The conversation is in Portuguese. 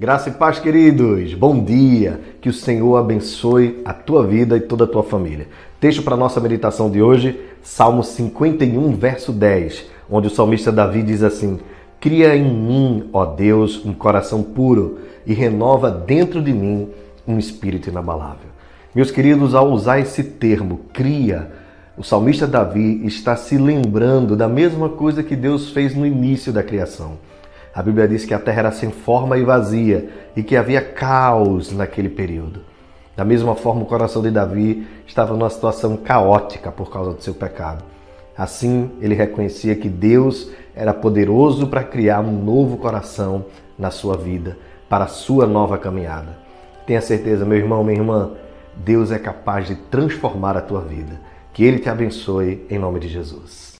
Graça e paz, queridos. Bom dia. Que o Senhor abençoe a tua vida e toda a tua família. Texto para nossa meditação de hoje, Salmo 51, verso 10, onde o salmista Davi diz assim: Cria em mim, ó Deus, um coração puro e renova dentro de mim um espírito inabalável. Meus queridos, ao usar esse termo, cria, o salmista Davi está se lembrando da mesma coisa que Deus fez no início da criação a Bíblia diz que a terra era sem forma e vazia e que havia caos naquele período. Da mesma forma, o coração de Davi estava numa situação caótica por causa do seu pecado. Assim, ele reconhecia que Deus era poderoso para criar um novo coração na sua vida, para a sua nova caminhada. Tenha certeza, meu irmão, minha irmã, Deus é capaz de transformar a tua vida. Que Ele te abençoe em nome de Jesus.